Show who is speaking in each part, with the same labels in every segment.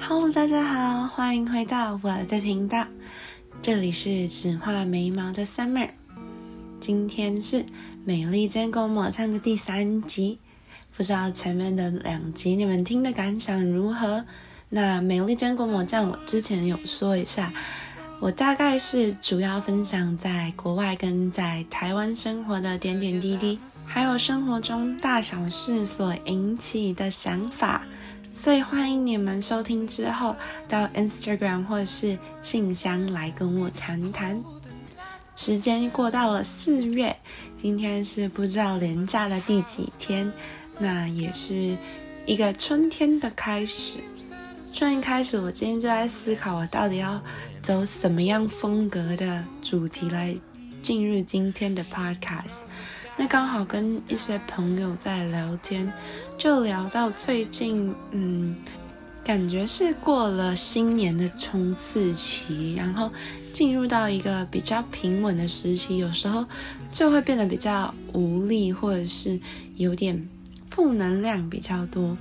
Speaker 1: Hello，大家好，欢迎回到我的频道，这里是只画眉毛的 Summer。今天是美丽坚果抹酱的第三集，不知道前面的两集你们听的感想如何？那美丽坚果抹酱，我之前有说一下。我大概是主要分享在国外跟在台湾生活的点点滴滴，还有生活中大小事所引起的想法，所以欢迎你们收听之后到 Instagram 或是信箱来跟我谈谈。时间过到了四月，今天是不知道连假的第几天，那也是一个春天的开始。春天开始，我今天就在思考，我到底要。走什么样风格的主题来进入今天的 podcast？那刚好跟一些朋友在聊天，就聊到最近，嗯，感觉是过了新年的冲刺期，然后进入到一个比较平稳的时期，有时候就会变得比较无力，或者是有点负能量比较多。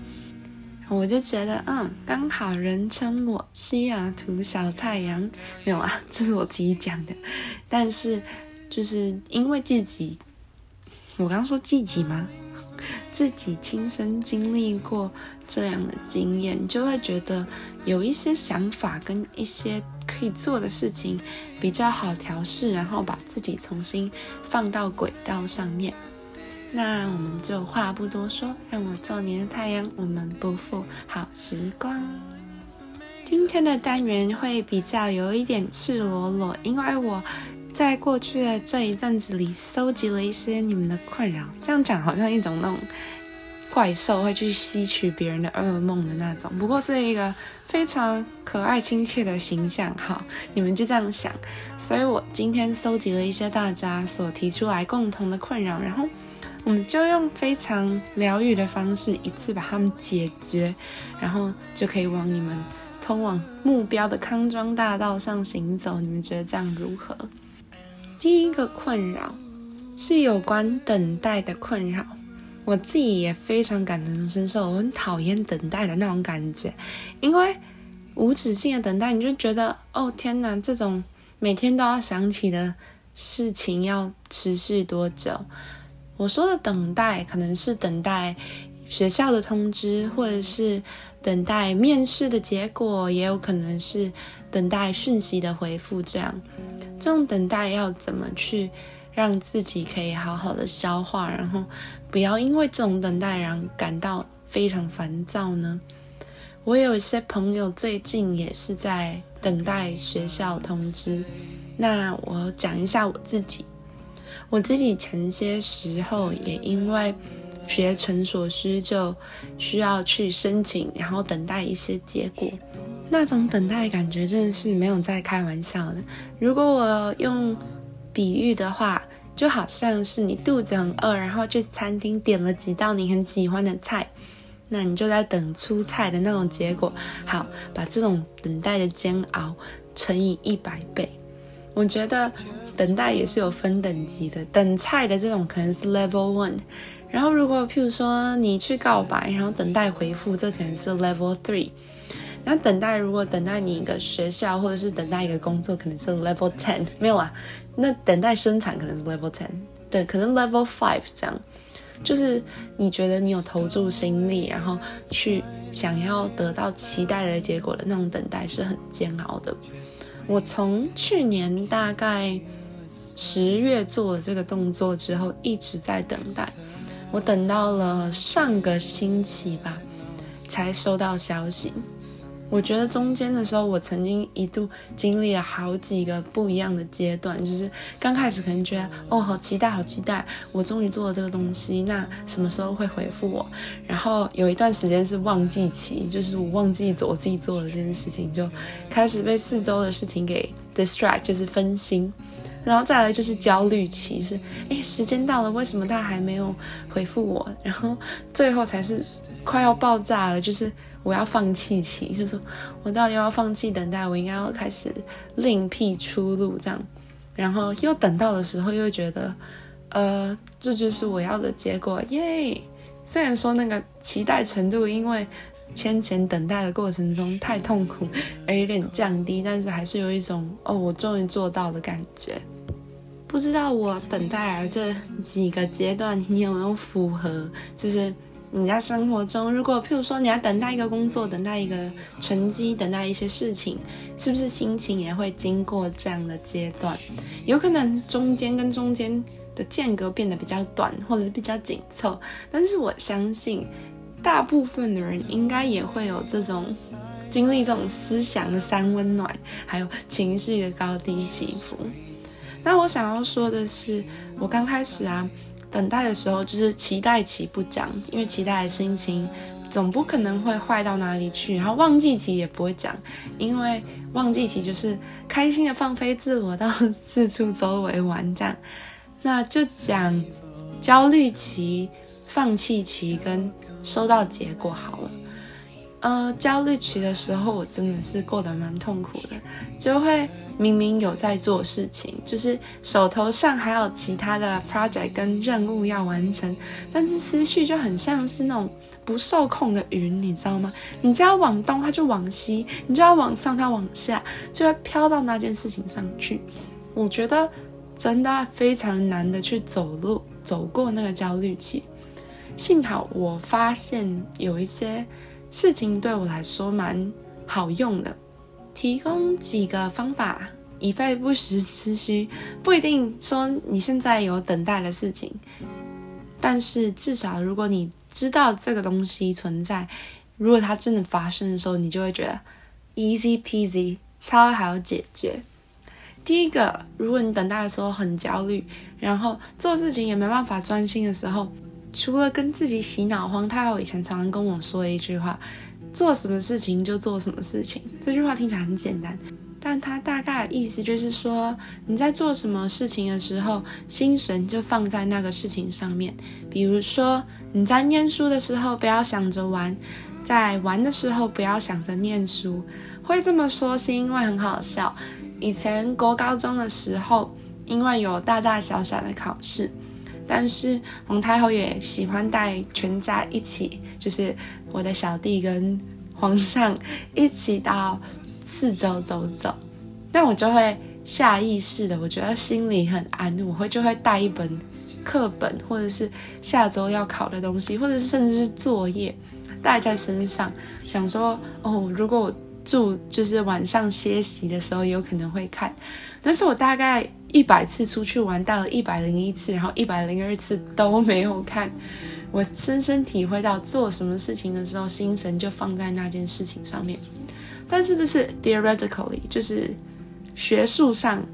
Speaker 1: 我就觉得，嗯，刚好人称我西雅图小太阳，没有啊，这是我自己讲的。但是，就是因为自己，我刚说自己吗？自己亲身经历过这样的经验，就会觉得有一些想法跟一些可以做的事情比较好调试，然后把自己重新放到轨道上面。那我们就话不多说，让我做你的太阳，我们不负好时光。今天的单元会比较有一点赤裸裸，因为我在过去的这一阵子里搜集了一些你们的困扰。这样讲好像一种那种怪兽会去吸取别人的噩梦的那种，不过是一个非常可爱亲切的形象。好，你们就这样想。所以我今天搜集了一些大家所提出来共同的困扰，然后。我们就用非常疗愈的方式，一次把它们解决，然后就可以往你们通往目标的康庄大道上行走。你们觉得这样如何？第一个困扰是有关等待的困扰，我自己也非常感同身受，我很讨厌等待的那种感觉，因为无止境的等待，你就觉得哦天哪，这种每天都要想起的事情要持续多久？我说的等待，可能是等待学校的通知，或者是等待面试的结果，也有可能是等待讯息的回复。这样，这种等待要怎么去让自己可以好好的消化，然后不要因为这种等待让感到非常烦躁呢？我有一些朋友最近也是在等待学校通知，那我讲一下我自己。我自己前些时候也因为学成所需，就需要去申请，然后等待一些结果。那种等待感觉真的是没有在开玩笑的。如果我用比喻的话，就好像是你肚子很饿，然后去餐厅点了几道你很喜欢的菜，那你就在等出菜的那种结果。好，把这种等待的煎熬乘以一百倍。我觉得等待也是有分等级的，等菜的这种可能是 level one，然后如果譬如说你去告白，然后等待回复，这可能是 level three，然后等待如果等待你一个学校或者是等待一个工作，可能是 level ten，没有啊，那等待生产可能是 level ten，对，可能 level five 这样，就是你觉得你有投注心力，然后去想要得到期待的结果的那种等待是很煎熬的。我从去年大概十月做了这个动作之后，一直在等待。我等到了上个星期吧，才收到消息。我觉得中间的时候，我曾经一度经历了好几个不一样的阶段，就是刚开始可能觉得哦，好期待，好期待，我终于做了这个东西，那什么时候会回复我？然后有一段时间是忘记期，就是我忘记做我自己做的这件事情，就开始被四周的事情给 distract，就是分心。然后再来就是焦虑期，是哎，时间到了，为什么他还没有回复我？然后最后才是快要爆炸了，就是我要放弃期，就是我到底要放弃等待，我应该要开始另辟出路这样。然后又等到的时候，又觉得，呃，这就是我要的结果，耶！虽然说那个期待程度，因为先前等待的过程中太痛苦而有点降低，但是还是有一种哦，我终于做到的感觉。不知道我等待的这几个阶段，你有没有符合？就是你在生活中，如果譬如说你要等待一个工作，等待一个成绩，等待一些事情，是不是心情也会经过这样的阶段？有可能中间跟中间的间隔变得比较短，或者是比较紧凑，但是我相信。大部分的人应该也会有这种经历，这种思想的三温暖，还有情绪的高低起伏。那我想要说的是，我刚开始啊，等待的时候就是期待期不讲，因为期待的心情总不可能会坏到哪里去。然后忘记期也不会讲，因为忘记期就是开心的放飞自我，到四处周围玩这样。那就讲焦虑期、放弃期跟。收到结果好了，呃，焦虑期的时候，我真的是过得蛮痛苦的，就会明明有在做事情，就是手头上还有其他的 project 跟任务要完成，但是思绪就很像是那种不受控的云，你知道吗？你就要往东，它就往西；你就要往上，它往下，就会飘到那件事情上去。我觉得真的非常难的去走路，走过那个焦虑期。幸好我发现有一些事情对我来说蛮好用的，提供几个方法以备不时之需。不一定说你现在有等待的事情，但是至少如果你知道这个东西存在，如果它真的发生的时候，你就会觉得 easy peasy，超好解决。第一个，如果你等待的时候很焦虑，然后做事情也没办法专心的时候。除了跟自己洗脑荒，他有以前常常跟我说一句话：“做什么事情就做什么事情。”这句话听起来很简单，但他大概的意思就是说，你在做什么事情的时候，心神就放在那个事情上面。比如说，你在念书的时候，不要想着玩；在玩的时候，不要想着念书。会这么说是因为很好笑。以前国高中的时候，因为有大大小小的考试。但是皇太后也喜欢带全家一起，就是我的小弟跟皇上一起到四周走走。那我就会下意识的，我觉得心里很安，我会就会带一本课本，或者是下周要考的东西，或者是甚至是作业带在身上，想说哦，如果我住就是晚上歇息的时候，有可能会看。但是我大概。一百次出去玩，到了一百零一次，然后一百零二次都没有看。我深深体会到，做什么事情的时候，心神就放在那件事情上面。但是这是 theoretically，就是学术上、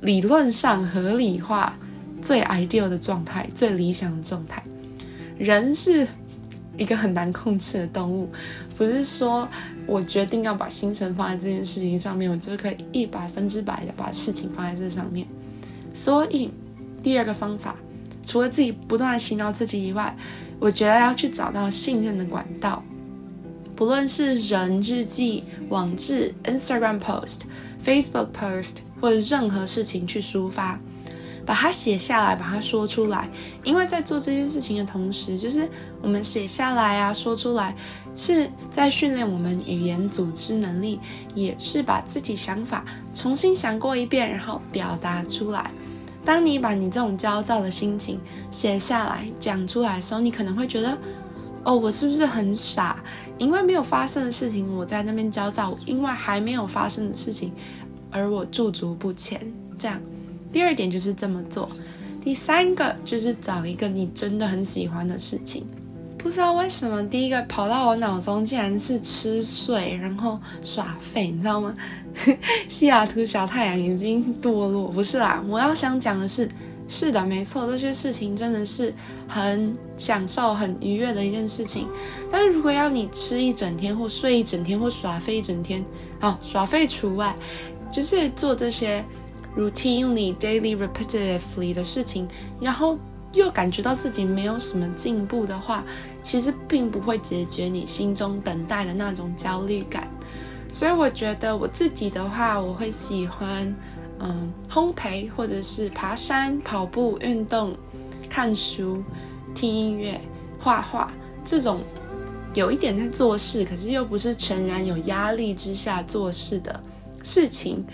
Speaker 1: 理论上合理化最 ideal 的状态，最理想的状态。人是一个很难控制的动物，不是说。我决定要把心神放在这件事情上面，我就是可以一百分之百的把事情放在这上面。所以，第二个方法，除了自己不断的洗脑自己以外，我觉得要去找到信任的管道，不论是人日记、网志、Instagram post、Facebook post，或者任何事情去抒发。把它写下来，把它说出来，因为在做这件事情的同时，就是我们写下来啊，说出来，是在训练我们语言组织能力，也是把自己想法重新想过一遍，然后表达出来。当你把你这种焦躁的心情写下来讲出来的时候，你可能会觉得，哦，我是不是很傻？因为没有发生的事情，我在那边焦躁；因为还没有发生的事情，而我驻足不前，这样。第二点就是这么做，第三个就是找一个你真的很喜欢的事情。不知道为什么，第一个跑到我脑中竟然是吃睡，然后耍废，你知道吗？西雅图小太阳已经堕落，不是啦。我要想讲的是，是的，没错，这些事情真的是很享受、很愉悦的一件事情。但是如果要你吃一整天，或睡一整天，或耍废一整天，哦，耍废除外，就是做这些。Routinely, daily, repetitively 的事情，然后又感觉到自己没有什么进步的话，其实并不会解决你心中等待的那种焦虑感。所以我觉得我自己的话，我会喜欢，嗯，烘焙或者是爬山、跑步、运动、看书、听音乐、画画这种有一点在做事，可是又不是全然有压力之下做事的事情，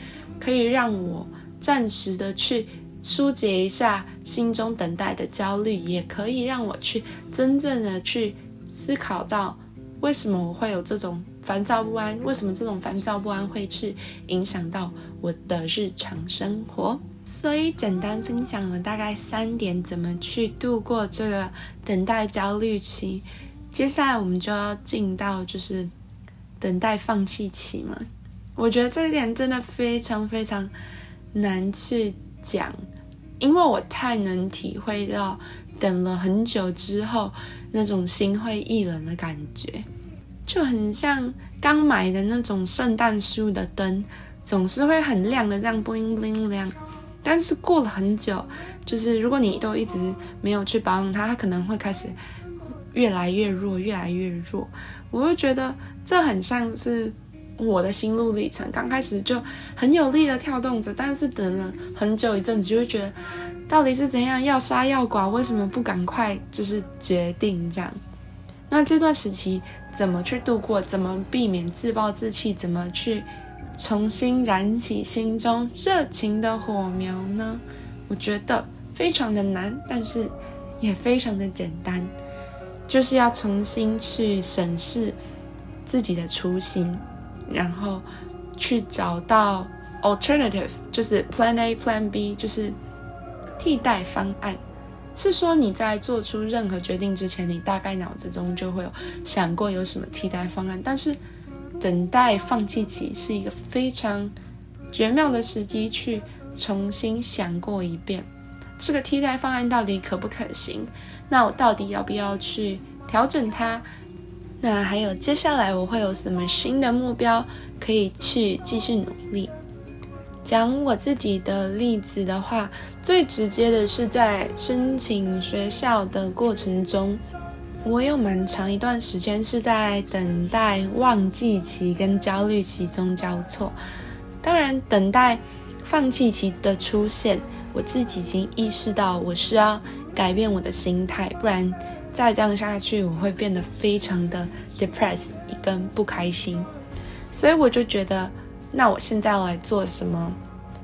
Speaker 1: 可以让我暂时的去疏解一下心中等待的焦虑，也可以让我去真正的去思考到为什么我会有这种烦躁不安，为什么这种烦躁不安会去影响到我的日常生活。所以简单分享了大概三点，怎么去度过这个等待焦虑期。接下来我们就要进到就是等待放弃期嘛。我觉得这一点真的非常非常难去讲，因为我太能体会到等了很久之后那种心灰意冷的感觉，就很像刚买的那种圣诞树的灯，总是会很亮的这样 bling bling 亮。但是过了很久，就是如果你都一直没有去保养它，它可能会开始越来越弱，越来越弱。我会觉得这很像是我的心路历程，刚开始就很有力的跳动着，但是等了很久一阵子，就会觉得到底是怎样要杀要剐，为什么不赶快就是决定这样？那这段时期怎么去度过？怎么避免自暴自弃？怎么去？重新燃起心中热情的火苗呢？我觉得非常的难，但是也非常的简单，就是要重新去审视自己的初心，然后去找到 alternative，就是 plan A、plan B，就是替代方案。是说你在做出任何决定之前，你大概脑子中就会有想过有什么替代方案，但是。等待放弃期是一个非常绝妙的时机，去重新想过一遍这个替代方案到底可不可行？那我到底要不要去调整它？那还有接下来我会有什么新的目标可以去继续努力？讲我自己的例子的话，最直接的是在申请学校的过程中。我有蛮长一段时间是在等待忘记期跟焦虑期中交错，当然等待放弃期的出现，我自己已经意识到我需要改变我的心态，不然再这样下去我会变得非常的 depressed，跟不开心，所以我就觉得，那我现在要来做什么，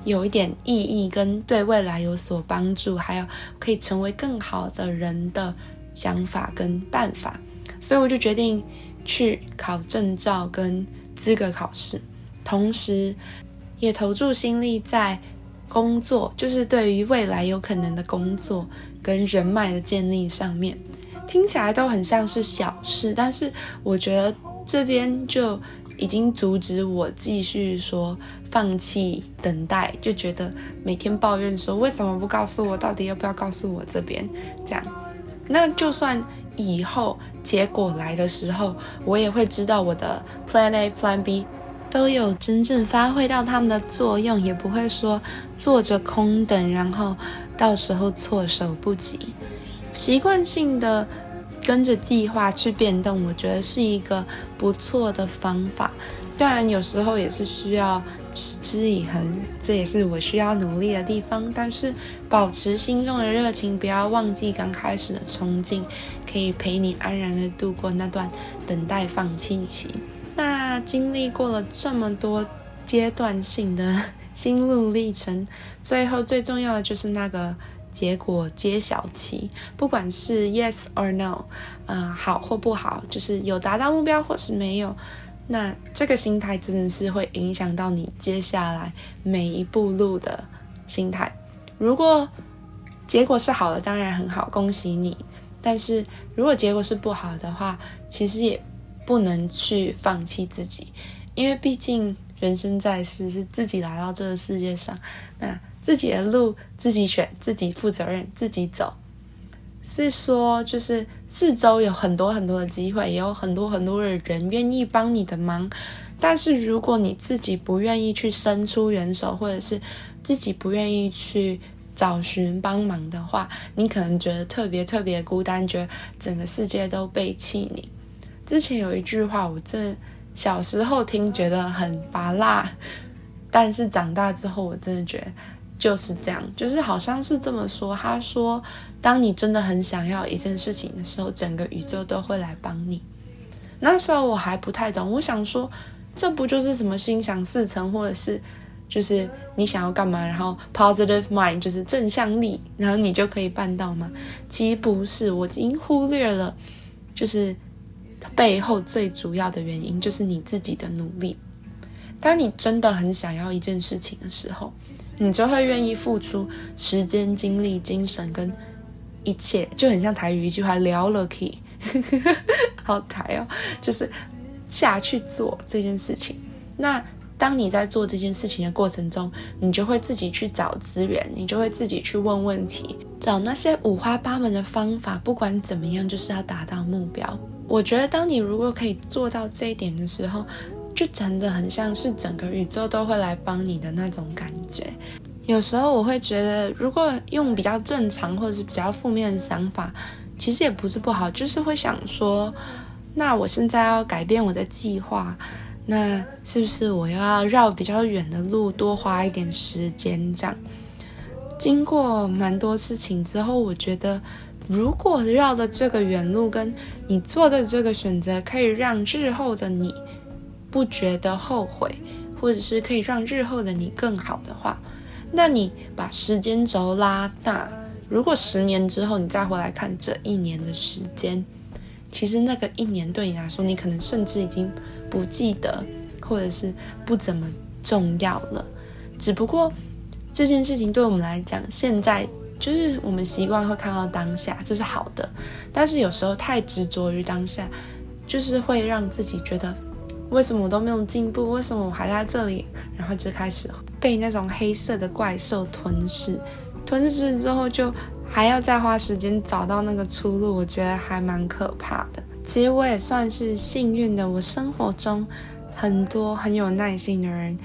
Speaker 1: 有一点意义跟对未来有所帮助，还有可以成为更好的人的。想法跟办法，所以我就决定去考证照跟资格考试，同时也投注心力在工作，就是对于未来有可能的工作跟人脉的建立上面。听起来都很像是小事，但是我觉得这边就已经阻止我继续说放弃等待，就觉得每天抱怨说为什么不告诉我，到底要不要告诉我这边这样。那就算以后结果来的时候，我也会知道我的 Plan A、Plan B 都有真正发挥到他们的作用，也不会说坐着空等，然后到时候措手不及。习惯性的跟着计划去变动，我觉得是一个不错的方法。当然，有时候也是需要。持之以恒，这也是我需要努力的地方。但是，保持心中的热情，不要忘记刚开始的冲劲，可以陪你安然的度过那段等待放弃期。那经历过了这么多阶段性的心路历程，最后最重要的就是那个结果揭晓期。不管是 yes or no，嗯，好或不好，就是有达到目标或是没有。那这个心态真的是会影响到你接下来每一步路的心态。如果结果是好的，当然很好，恭喜你。但是如果结果是不好的话，其实也不能去放弃自己，因为毕竟人生在世是自己来到这个世界上，那自己的路自己选，自己负责任，自己走。是说，就是四周有很多很多的机会，也有很多很多的人愿意帮你的忙。但是，如果你自己不愿意去伸出援手，或者是自己不愿意去找寻帮忙的话，你可能觉得特别特别孤单，觉得整个世界都背弃你。之前有一句话，我真小时候听觉得很拔辣，但是长大之后，我真的觉得。就是这样，就是好像是这么说。他说，当你真的很想要一件事情的时候，整个宇宙都会来帮你。那时候我还不太懂，我想说，这不就是什么心想事成，或者是就是你想要干嘛，然后 positive mind 就是正向力，然后你就可以办到吗？其实不是，我已经忽略了，就是背后最主要的原因就是你自己的努力。当你真的很想要一件事情的时候，你就会愿意付出时间、精力、精神跟一切，就很像台语一句话“聊了可以 ”，好台哦，就是下去做这件事情。那当你在做这件事情的过程中，你就会自己去找资源，你就会自己去问问题，找那些五花八门的方法。不管怎么样，就是要达到目标。我觉得，当你如果可以做到这一点的时候，就真的很像是整个宇宙都会来帮你的那种感觉。有时候我会觉得，如果用比较正常或者是比较负面的想法，其实也不是不好，就是会想说，那我现在要改变我的计划，那是不是我要绕比较远的路，多花一点时间？这样，经过蛮多事情之后，我觉得，如果绕的这个远路跟你做的这个选择，可以让日后的你。不觉得后悔，或者是可以让日后的你更好的话，那你把时间轴拉大，如果十年之后你再回来看这一年的时间，其实那个一年对你来说，你可能甚至已经不记得，或者是不怎么重要了。只不过这件事情对我们来讲，现在就是我们习惯会看到当下，这是好的。但是有时候太执着于当下，就是会让自己觉得。为什么我都没有进步？为什么我还在这里？然后就开始被那种黑色的怪兽吞噬，吞噬之后就还要再花时间找到那个出路，我觉得还蛮可怕的。其实我也算是幸运的，我生活中很多很有耐心的人，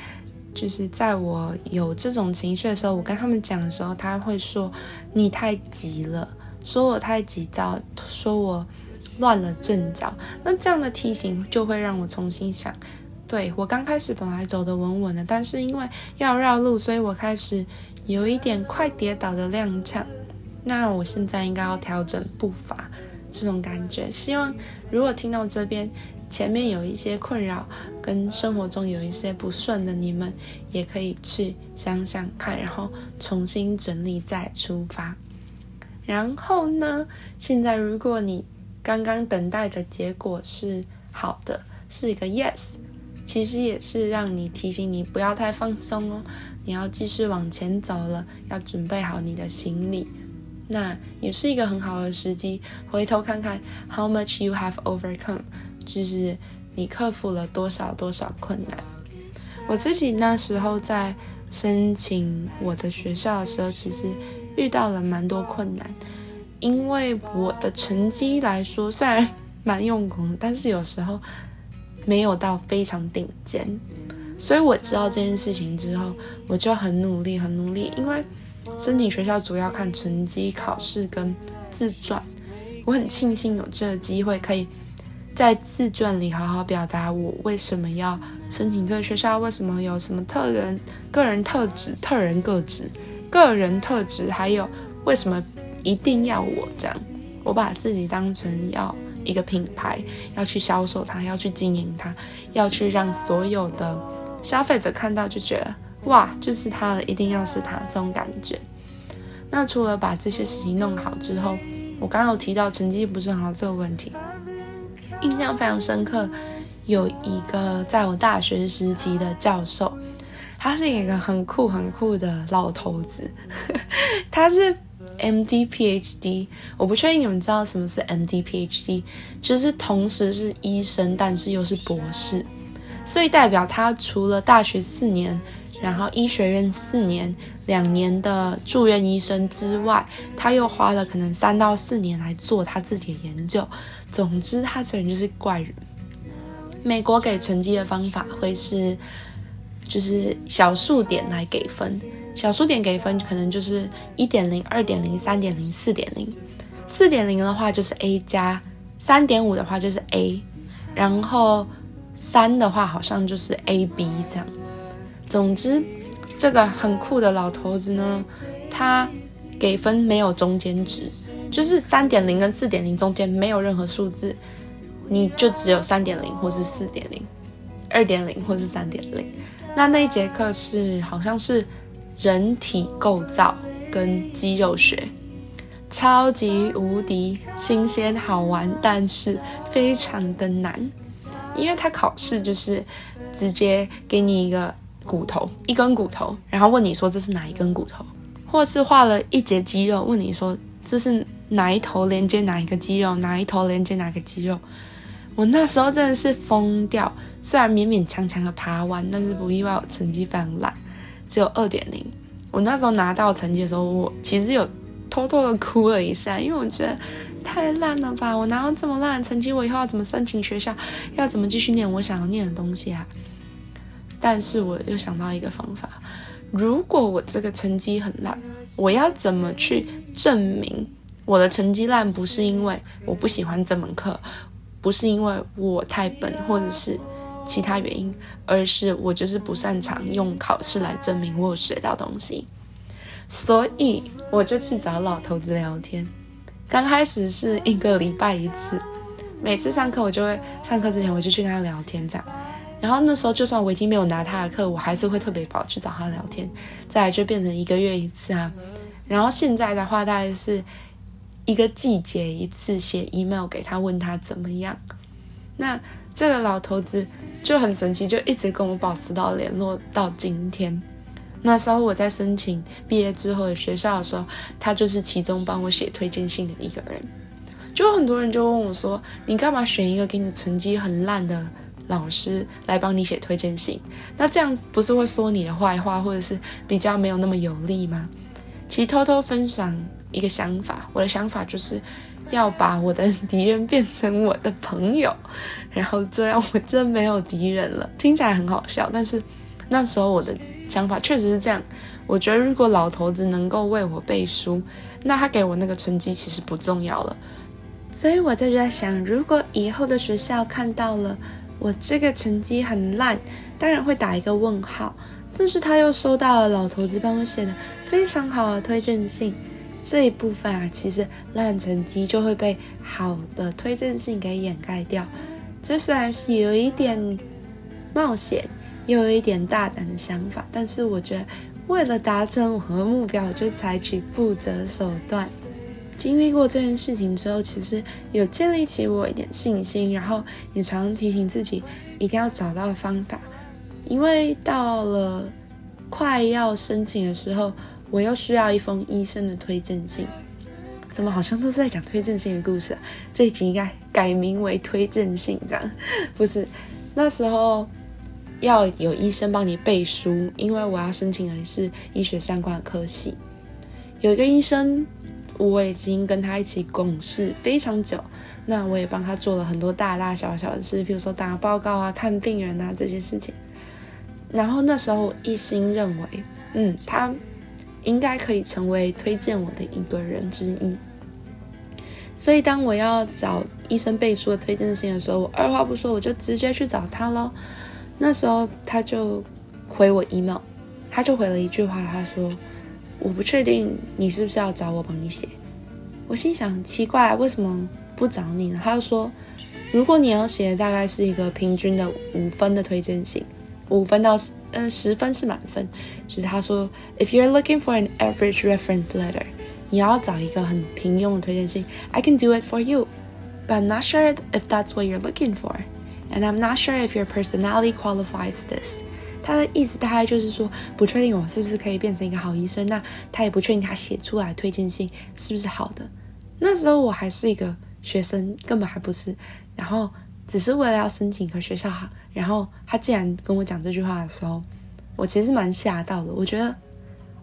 Speaker 1: 就是在我有这种情绪的时候，我跟他们讲的时候，他会说你太急了，说我太急躁，说我。乱了阵脚，那这样的提醒就会让我重新想，对我刚开始本来走得稳稳的，但是因为要绕路，所以我开始有一点快跌倒的踉跄。那我现在应该要调整步伐，这种感觉。希望如果听到这边前面有一些困扰，跟生活中有一些不顺的你们，也可以去想想看，然后重新整理再出发。然后呢，现在如果你刚刚等待的结果是好的，是一个 yes，其实也是让你提醒你不要太放松哦，你要继续往前走了，要准备好你的行李，那也是一个很好的时机，回头看看 how much you have overcome，就是你克服了多少多少困难。我自己那时候在申请我的学校的时候，其实遇到了蛮多困难。因为我的成绩来说，虽然蛮用功，但是有时候没有到非常顶尖，所以我知道这件事情之后，我就很努力，很努力。因为申请学校主要看成绩、考试跟自传，我很庆幸有这个机会，可以在自传里好好表达我为什么要申请这个学校，为什么有什么特人、个人特质、特人个质、个人特质，还有为什么。一定要我这样，我把自己当成要一个品牌，要去销售它，要去经营它，要去让所有的消费者看到就觉得哇，就是它了，一定要是它这种感觉。那除了把这些事情弄好之后，我刚刚有提到成绩不是很好这个问题，印象非常深刻。有一个在我大学时期的教授，他是一个很酷很酷的老头子，他是。M.D. Ph.D. 我不确定你们知道什么是 M.D. Ph.D. 就是同时是医生，但是又是博士，所以代表他除了大学四年，然后医学院四年两年的住院医生之外，他又花了可能三到四年来做他自己的研究。总之，他这人就是怪人。美国给成绩的方法会是，就是小数点来给分。小数点给分可能就是一点零、二点零、三点零、四点零。四点零的话就是 A 加，三点五的话就是 A，然后三的话好像就是 A B 这样。总之，这个很酷的老头子呢，他给分没有中间值，就是三点零跟四点零中间没有任何数字。你就只有三点零或是四点零，二点零或是三点零。那那一节课是好像是人体构造跟肌肉学，超级无敌新鲜好玩，但是非常的难，因为他考试就是直接给你一个骨头，一根骨头，然后问你说这是哪一根骨头，或是画了一节肌肉，问你说这是哪一头连接哪一个肌肉，哪一头连接哪个肌肉。我那时候真的是疯掉，虽然勉勉强强的爬完，但是不意外我成绩非常烂，只有二点零。我那时候拿到成绩的时候，我其实有偷偷的哭了一下，因为我觉得太烂了吧！我拿到这么烂的成绩，我以后要怎么申请学校？要怎么继续念我想要念的东西啊？但是我又想到一个方法，如果我这个成绩很烂，我要怎么去证明我的成绩烂不是因为我不喜欢这门课？不是因为我太笨，或者是其他原因，而是我就是不擅长用考试来证明我有学到东西，所以我就去找老头子聊天。刚开始是一个礼拜一次，每次上课我就会上课之前我就去跟他聊天，这样。然后那时候就算我已经没有拿他的课，我还是会特别跑去找他聊天。再来就变成一个月一次啊。然后现在的话大概是。一个季节一次写 email 给他问他怎么样，那这个老头子就很神奇，就一直跟我保持到联络到今天。那时候我在申请毕业之后的学校的时候，他就是其中帮我写推荐信的一个人。就很多人就问我说：“你干嘛选一个给你成绩很烂的老师来帮你写推荐信？那这样不是会说你的坏话，或者是比较没有那么有利吗？”其实偷偷分享。一个想法，我的想法就是要把我的敌人变成我的朋友，然后这样我真没有敌人了。听起来很好笑，但是那时候我的想法确实是这样。我觉得如果老头子能够为我背书，那他给我那个成绩其实不重要了。所以我就在想，如果以后的学校看到了我这个成绩很烂，当然会打一个问号。但是他又收到了老头子帮我写的非常好的推荐信。这一部分啊，其实烂成绩就会被好的推荐信给掩盖掉。这虽然是有一点冒险，又有一点大胆的想法，但是我觉得为了达成我的目标，我就采取不择手段。经历过这件事情之后，其实有建立起我一点信心，然后也常常提醒自己一定要找到方法，因为到了快要申请的时候。我又需要一封医生的推荐信，怎么好像都是在讲推荐信的故事？这一集应该改名为推荐信，这样不是？那时候要有医生帮你背书，因为我要申请的是医学相关的科系。有一个医生，我已经跟他一起共事非常久，那我也帮他做了很多大大小小的事，比如说打报告啊、看病人啊这些事情。然后那时候一心认为，嗯，他。应该可以成为推荐我的一个人之一，所以当我要找医生背书的推荐信的时候，我二话不说，我就直接去找他喽。那时候他就回我 email，他就回了一句话，他说：“我不确定你是不是要找我帮你写。”我心想奇怪，为什么不找你呢？他就说：“如果你要写，大概是一个平均的五分的推荐信。”五分到呃十分是满分，就是他说，If you're looking for an average reference letter，你要找一个很平庸的推荐信，I can do it for you，but I'm not sure if that's what you're looking for，and I'm not sure if your personality qualifies this。他的意思大概就是说，不确定我是不是可以变成一个好医生，那他也不确定他写出来推荐信是不是好的。那时候我还是一个学生，根本还不是，然后。只是为了要申请一个学校好，然后他竟然跟我讲这句话的时候，我其实蛮吓到的。我觉得，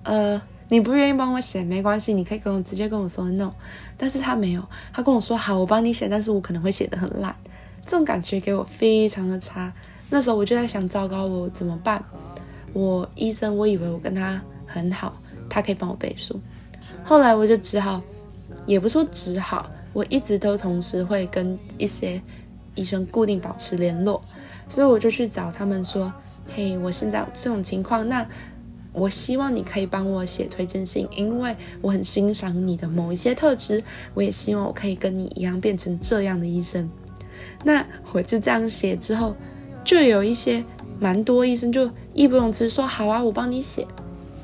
Speaker 1: 呃，你不愿意帮我写没关系，你可以跟我直接跟我说 no。但是他没有，他跟我说好，我帮你写，但是我可能会写的很烂。这种感觉给我非常的差。那时候我就在想，糟糕，我怎么办？我医生，我以为我跟他很好，他可以帮我背书。后来我就只好，也不说只好，我一直都同时会跟一些。医生固定保持联络，所以我就去找他们说：“嘿，我现在有这种情况，那我希望你可以帮我写推荐信，因为我很欣赏你的某一些特质，我也希望我可以跟你一样变成这样的医生。”那我就这样写之后，就有一些蛮多医生就义不容辞说好啊，我帮你写。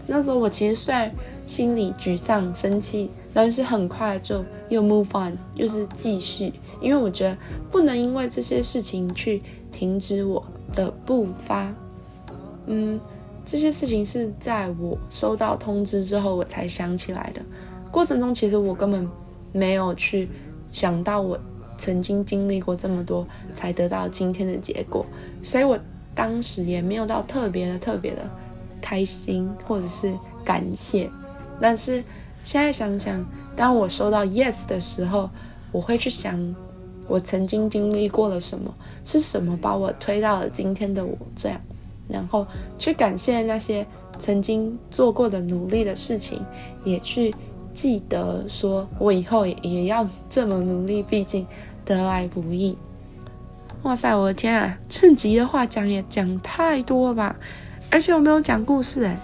Speaker 1: 那时候我其实虽然心里沮丧、生气，但是很快就又 move on，又是继续，因为我觉得不能因为这些事情去停止我的步伐。嗯，这些事情是在我收到通知之后我才想起来的。过程中其实我根本没有去想到我曾经经历过这么多才得到今天的结果，所以我当时也没有到特别的特别的开心或者是感谢。但是现在想想，当我收到 yes 的时候，我会去想我曾经经历过了什么，是什么把我推到了今天的我这样，然后去感谢那些曾经做过的努力的事情，也去。记得说，我以后也要这么努力，毕竟得来不易。哇塞，我的天啊，这集的话讲也讲太多了吧？而且我没有讲故事哎，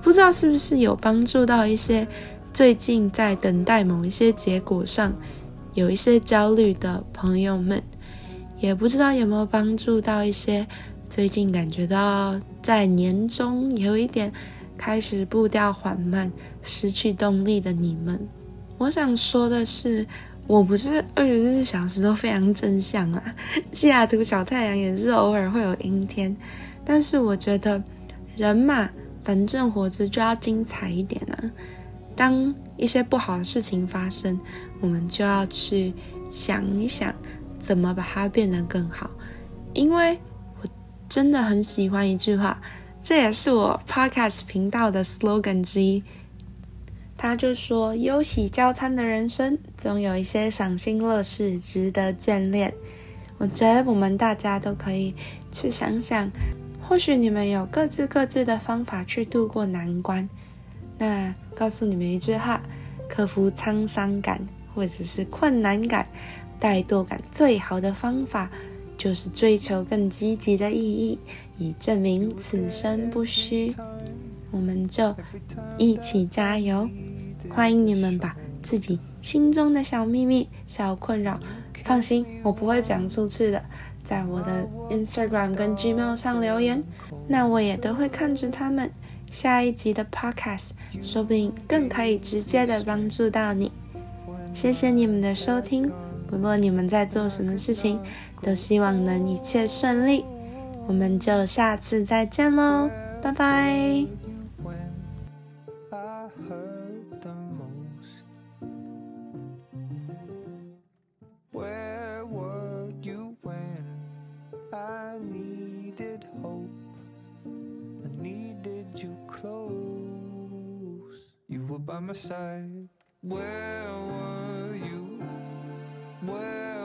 Speaker 1: 不知道是不是有帮助到一些最近在等待某一些结果上有一些焦虑的朋友们，也不知道有没有帮助到一些最近感觉到在年终有一点。开始步调缓慢、失去动力的你们，我想说的是，我不是二十四小时都非常正向啊。西雅图小太阳也是偶尔会有阴天，但是我觉得人嘛，反正活着就要精彩一点啊。当一些不好的事情发生，我们就要去想一想，怎么把它变得更好。因为我真的很喜欢一句话。这也是我 podcast 频道的 slogan 之一。他就说：“忧喜交餐的人生，总有一些赏心乐事值得眷恋。”我觉得我们大家都可以去想想，或许你们有各自各自的方法去度过难关。那告诉你们一句话：克服沧桑感或者是困难感、怠惰感，最好的方法。就是追求更积极的意义，以证明此生不虚。我们就一起加油！欢迎你们把自己心中的小秘密、小困扰，放心，我不会讲出去的，在我的 Instagram 跟 Gmail 上留言，那我也都会看着他们。下一集的 Podcast 说不定更可以直接的帮助到你。谢谢你们的收听。不论你们在做什么事情，都希望能一切顺利。我们就下次再见喽，拜拜。by my side. Where were you? Where